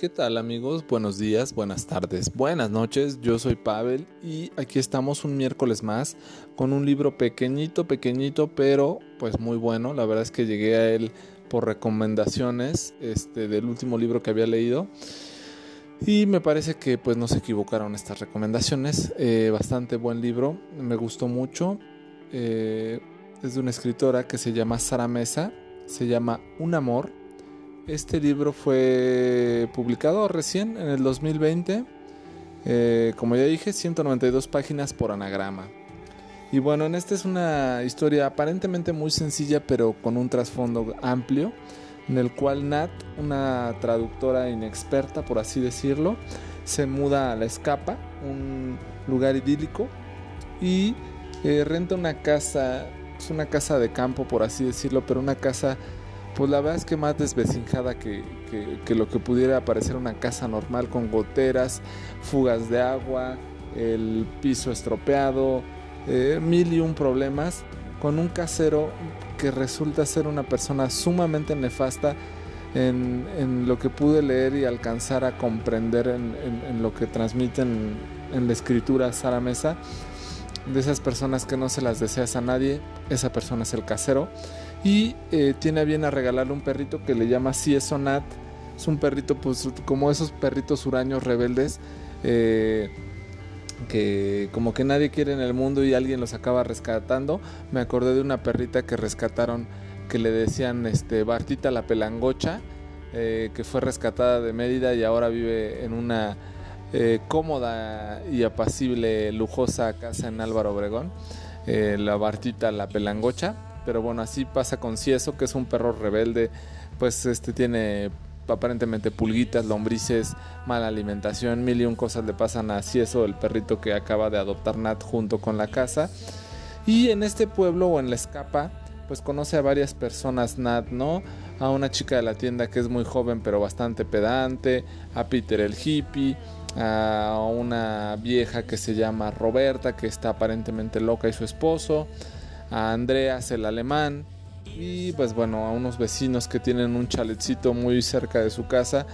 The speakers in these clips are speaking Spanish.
¿qué tal amigos? Buenos días, buenas tardes, buenas noches. Yo soy Pavel y aquí estamos un miércoles más con un libro pequeñito, pequeñito, pero pues muy bueno. La verdad es que llegué a él por recomendaciones este, del último libro que había leído. Y me parece que pues no se equivocaron estas recomendaciones. Eh, bastante buen libro, me gustó mucho. Eh, es de una escritora que se llama Sara Mesa. Se llama Un Amor este libro fue publicado recién en el 2020. Eh, como ya dije, 192 páginas por anagrama. Y bueno, en esta es una historia aparentemente muy sencilla, pero con un trasfondo amplio, en el cual Nat, una traductora inexperta, por así decirlo, se muda a la escapa, un lugar idílico, y eh, renta una casa, es una casa de campo, por así decirlo, pero una casa pues la verdad es que más desvecinjada que, lo que pudiera parecer una casa normal con goteras, fugas de agua, el piso estropeado, eh, mil y un problemas, con un casero que resulta ser una persona sumamente nefasta en, lo que pude leer y alcanzar a comprender en, en lo que transmiten en la escritura Sara Mesa de esas personas que no se las deseas a nadie, esa persona es el casero. Y eh, tiene bien a regalarle un perrito que le llama Ciesonat. Es un perrito, pues, como esos perritos huraños rebeldes. Eh, que como que nadie quiere en el mundo y alguien los acaba rescatando. Me acordé de una perrita que rescataron que le decían este Bartita la pelangocha, eh, que fue rescatada de Mérida y ahora vive en una eh, cómoda y apacible, lujosa casa en Álvaro Obregón, eh, la Bartita, la Pelangocha. Pero bueno, así pasa con Cieso, que es un perro rebelde, pues este tiene aparentemente pulguitas, lombrices, mala alimentación, mil y un cosas le pasan a Cieso, el perrito que acaba de adoptar Nat junto con la casa. Y en este pueblo o en la escapa, pues conoce a varias personas Nat, ¿no? A una chica de la tienda que es muy joven pero bastante pedante, a Peter el hippie, a una vieja que se llama Roberta, que está aparentemente loca y su esposo, a Andreas el alemán y pues bueno, a unos vecinos que tienen un chaletcito muy cerca de su casa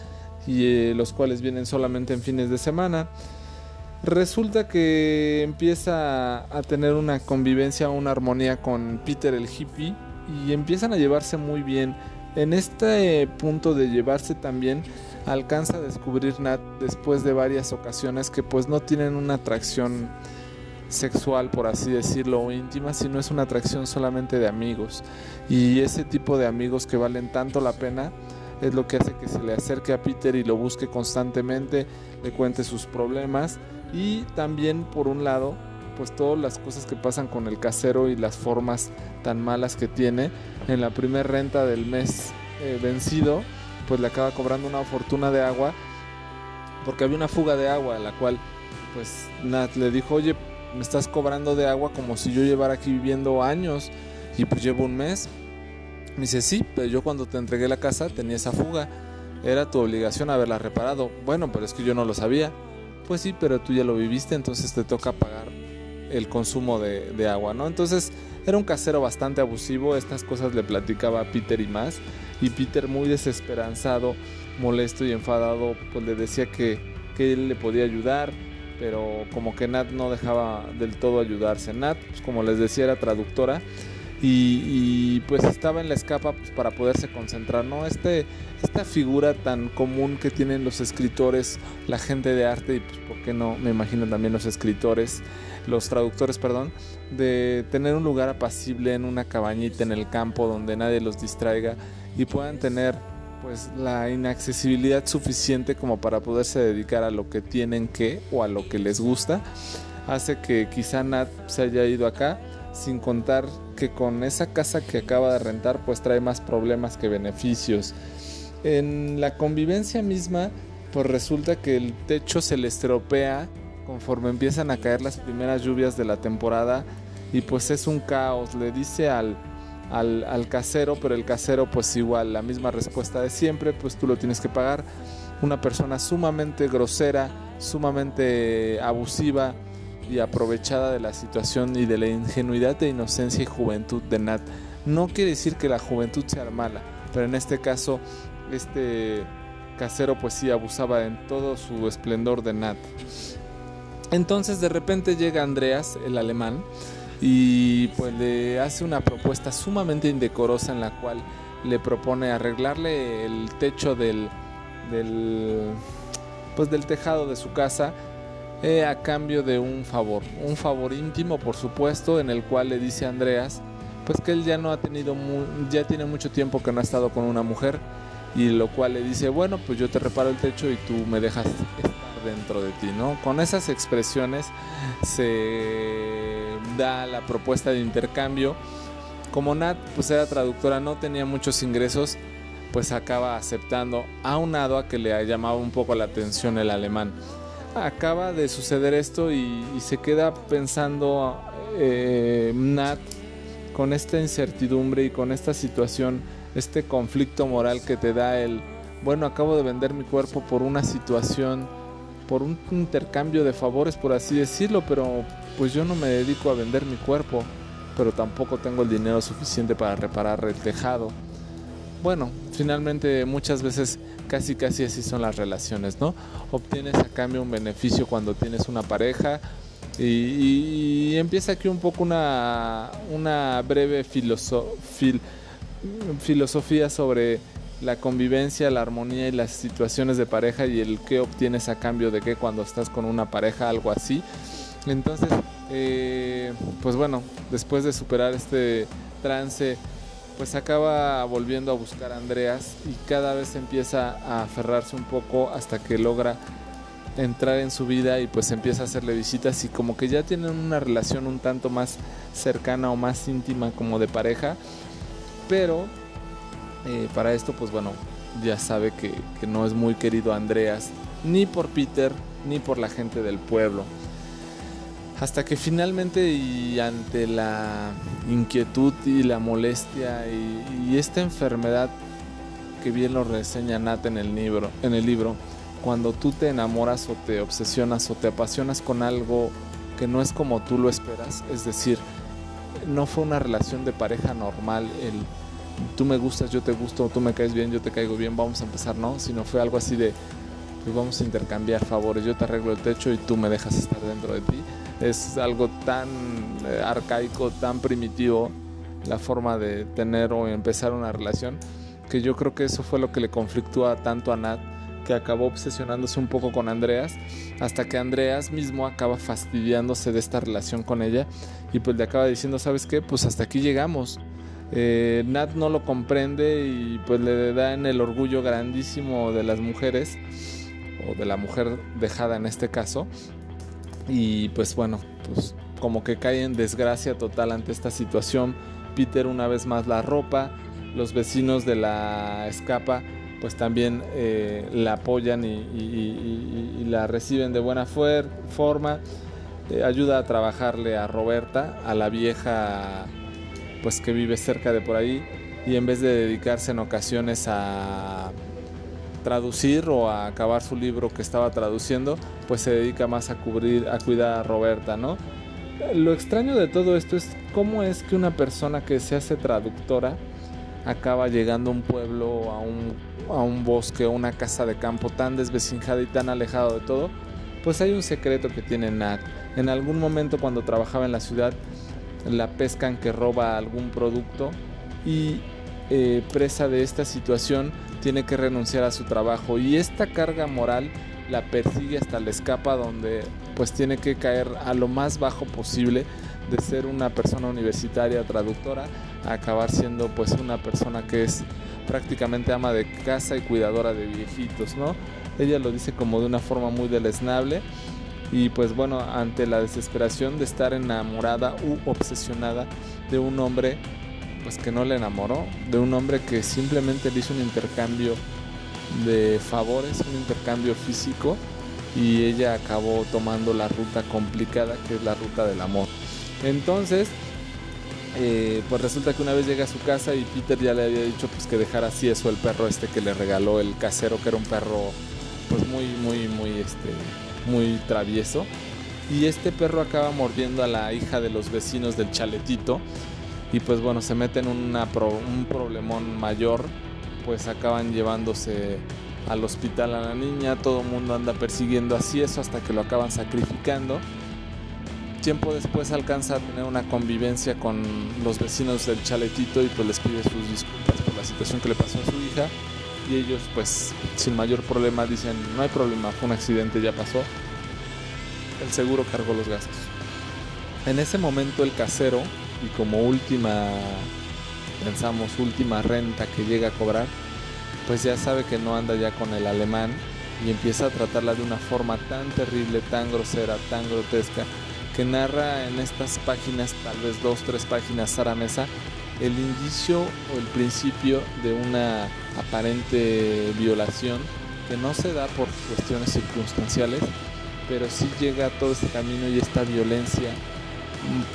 y eh, los cuales vienen solamente en fines de semana. Resulta que empieza a tener una convivencia, una armonía con Peter el hippie y empiezan a llevarse muy bien. En este punto de llevarse también alcanza a descubrir Nat después de varias ocasiones que pues no tienen una atracción sexual por así decirlo o íntima sino es una atracción solamente de amigos. Y ese tipo de amigos que valen tanto la pena es lo que hace que se le acerque a Peter y lo busque constantemente le cuente sus problemas y también por un lado pues todas las cosas que pasan con el casero y las formas tan malas que tiene. En la primera renta del mes eh, vencido pues le acaba cobrando una fortuna de agua porque había una fuga de agua, la cual pues Nat le dijo, oye, me estás cobrando de agua como si yo llevara aquí viviendo años y pues llevo un mes. Me dice, sí, pero yo cuando te entregué la casa tenía esa fuga, era tu obligación haberla reparado. Bueno, pero es que yo no lo sabía. Pues sí, pero tú ya lo viviste, entonces te toca pagar el consumo de, de agua, ¿no? Entonces era un casero bastante abusivo, estas cosas le platicaba a Peter y más y Peter muy desesperanzado, molesto y enfadado, pues le decía que, que él le podía ayudar, pero como que Nat no dejaba del todo ayudarse. Nat, pues como les decía, era traductora y, pues estaba en la escapa pues, para poderse concentrar, ¿no? Este, esta figura tan común que tienen los escritores, la gente de arte y pues por qué no, me imagino también los escritores, los traductores, perdón, de tener un lugar apacible en una cabañita en el campo donde nadie los distraiga y puedan tener pues la inaccesibilidad suficiente como para poderse dedicar a lo que tienen que o a lo que les gusta hace que quizá Nat se haya ido acá sin contar que con esa casa que acaba de rentar pues trae más problemas que beneficios en la convivencia misma pues resulta que el techo se le estropea conforme empiezan a caer las primeras lluvias de la temporada y pues es un caos le dice al al, casero, pero el casero pues igual, la misma respuesta de siempre, pues tú lo tienes que pagar. Una persona sumamente grosera, sumamente abusiva y aprovechada de la situación y de la ingenuidad de inocencia y juventud de Nat. No quiere decir que la juventud sea mala, pero en este caso este casero pues sí abusaba en todo su esplendor de Nat. Entonces de repente llega Andreas, el alemán, y pues le hace una propuesta sumamente indecorosa en la cual le propone arreglarle el techo del, del pues del tejado de su casa eh, a cambio de un favor, un favor íntimo por supuesto, en el cual le dice a Andreas pues que él ya no ha tenido ya tiene mucho tiempo que no ha estado con una mujer y lo cual le dice bueno pues yo te reparo el techo y tú me dejas estar dentro de ti, ¿no? Con esas expresiones se da la propuesta de intercambio. Como Nat pues era traductora, no tenía muchos ingresos, pues acaba aceptando, aunado a que le llamaba un poco la atención el alemán. Acaba de suceder esto y, se queda pensando eh, Nat con esta incertidumbre y con esta situación, este conflicto moral que te da el, bueno, acabo de vender mi cuerpo por una situación por un intercambio de favores, por así decirlo, pero pues yo no me dedico a vender mi cuerpo, pero tampoco tengo el dinero suficiente para reparar el tejado. Bueno, finalmente muchas veces casi casi así son las relaciones, ¿no? Obtienes a cambio un beneficio cuando tienes una pareja y, empieza aquí un poco una, una breve filosofía sobre la convivencia, la armonía y las situaciones de pareja y el qué obtienes a cambio de qué cuando estás con una pareja, algo así. Entonces, eh, pues bueno, después de superar este trance, pues acaba volviendo a buscar a Andreas y cada vez empieza a aferrarse un poco hasta que logra entrar en su vida y pues empieza a hacerle visitas y como que ya tienen una relación un tanto más cercana o más íntima como de pareja, pero eh, para esto, pues bueno, ya sabe que, no es muy querido Andreas, ni por Peter, ni por la gente del pueblo. Hasta que finalmente y ante la inquietud y la molestia y, esta enfermedad que bien lo reseña Nat en el libro, en el libro, cuando tú te enamoras o te obsesionas o te apasionas con algo que no es como tú lo esperas, es decir, no fue una relación de pareja normal el tú me gustas, yo te gusto, tú me caes bien, yo te caigo bien, vamos a empezar, ¿no? Sino fue algo así de, pues vamos a intercambiar favores, yo te arreglo el techo y tú me dejas estar dentro de ti. Es algo tan eh, arcaico, tan primitivo la forma de tener o empezar una relación, que yo creo que eso fue lo que le conflictúa tanto a Nat, que acabó obsesionándose un poco con Andreas, hasta que Andreas mismo acaba fastidiándose de esta relación con ella y pues le acaba diciendo, ¿sabes qué? Pues hasta aquí llegamos eh, Nat no lo comprende y pues le da en el orgullo grandísimo de las mujeres o de la mujer dejada en este caso y pues bueno pues como que cae en desgracia total ante esta situación. Peter una vez más la ropa los vecinos de la escapa pues también eh, la apoyan y, la reciben de buena forma. Eh, ayuda a trabajarle a Roberta a la vieja pues que vive cerca de por ahí y en vez de dedicarse en ocasiones a traducir o a acabar su libro que estaba traduciendo, pues se dedica más a cubrir, a cuidar a Roberta, ¿no? Lo extraño de todo esto es cómo es que una persona que se hace traductora acaba llegando a un pueblo, a un, bosque, a una casa de campo tan desvecinjada y tan alejado de todo, pues hay un secreto que tiene Nat. En algún momento cuando trabajaba en la ciudad la pescan que roba algún producto y eh, presa de esta situación tiene que renunciar a su trabajo y esta carga moral la persigue hasta la escapa donde pues tiene que caer a lo más bajo posible de ser una persona universitaria traductora a acabar siendo pues una persona que es prácticamente ama de casa y cuidadora de viejitos, ¿no? Ella lo dice como de una forma muy deleznable y pues bueno, ante la desesperación de estar enamorada u obsesionada de un hombre pues que no le enamoró, de un hombre que simplemente le hizo un intercambio de favores, un intercambio físico y ella acabó tomando la ruta complicada que es la ruta del amor. Entonces, eh, pues resulta que una vez llega a su casa y Peter ya le había dicho pues que dejara así eso el perro este que le regaló el casero, que era un perro pues muy, muy, muy este muy travieso. Y este perro acaba mordiendo a la hija de los vecinos del chaletito. Y pues bueno, se mete en un problemón mayor pues acaban llevándose al hospital a la niña, todo el mundo anda persiguiendo así eso hasta que lo acaban sacrificando. Tiempo después alcanza a tener una convivencia con los vecinos del chaletito y pues les pide sus disculpas por la situación que le pasó a su hija y ellos pues sin mayor problema dicen no hay problema, fue un accidente, ya pasó. El seguro cargó los gastos. En ese momento el casero y como última, pensamos, última renta que llega a cobrar, pues ya sabe que no anda ya con el alemán y empieza a tratarla de una forma tan terrible, tan grosera, tan grotesca, que narra en estas páginas, tal vez dos, tres páginas, Sara Mesa, el indicio o el principio de una aparente violación que no se da por cuestiones circunstanciales, pero sí llega todo este camino y esta violencia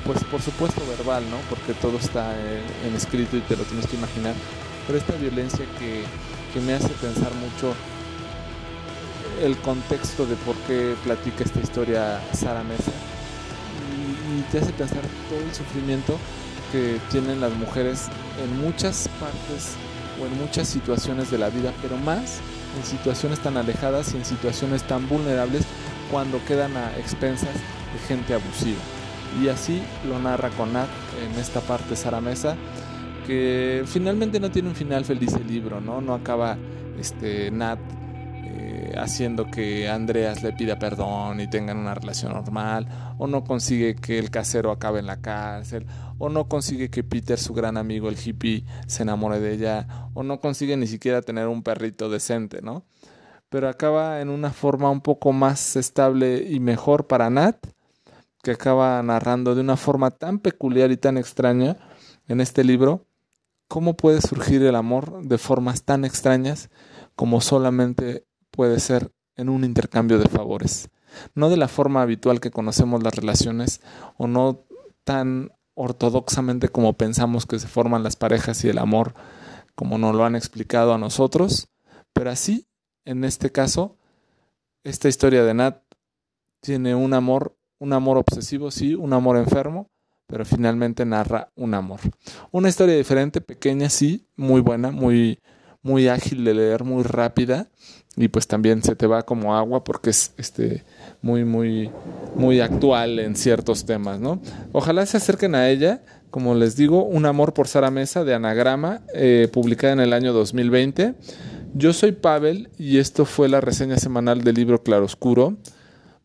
pues por supuesto verbal, ¿no? Porque todo está eh, en, escrito y te lo tienes que imaginar. Pero esta violencia que, me hace pensar mucho el contexto de por qué platica esta historia Sara Mesa y, te hace pensar todo el sufrimiento que tienen las mujeres en muchas partes o en muchas situaciones de la vida, pero más en situaciones tan alejadas y en situaciones tan vulnerables cuando quedan a expensas de gente abusiva. Y así lo narra con Nat en esta parte Sara Mesa, que finalmente no tiene un final feliz el libro, ¿no? No acaba este, Nat eh, haciendo que Andreas le pida perdón y tengan una relación normal, o no consigue que el casero acabe en la cárcel, o no consigue que Peter, su gran amigo el hippie, se enamore de ella, o no consigue ni siquiera tener un perrito decente, ¿no? Pero acaba en una forma un poco más estable y mejor para Nat que acaba narrando de una forma tan peculiar y tan extraña en este libro, cómo puede surgir el amor de formas tan extrañas como solamente puede ser en un intercambio de favores. No de la forma habitual que conocemos las relaciones o no tan ortodoxamente como pensamos que se forman las parejas y el amor como nos lo han explicado a nosotros, pero así, en este caso, esta historia de Nat tiene un amor un amor obsesivo, sí, un amor enfermo, pero finalmente narra un amor. Una historia diferente, pequeña, sí, muy buena, muy, muy ágil de leer, muy rápida y pues también se te va como agua porque es este muy muy muy actual en ciertos temas, ¿no? Ojalá se acerquen a ella, como les digo, Un amor por Sara Mesa de Anagrama, eh, publicada en el año 2020. Yo soy Pavel y esto fue la reseña semanal del libro Claroscuro.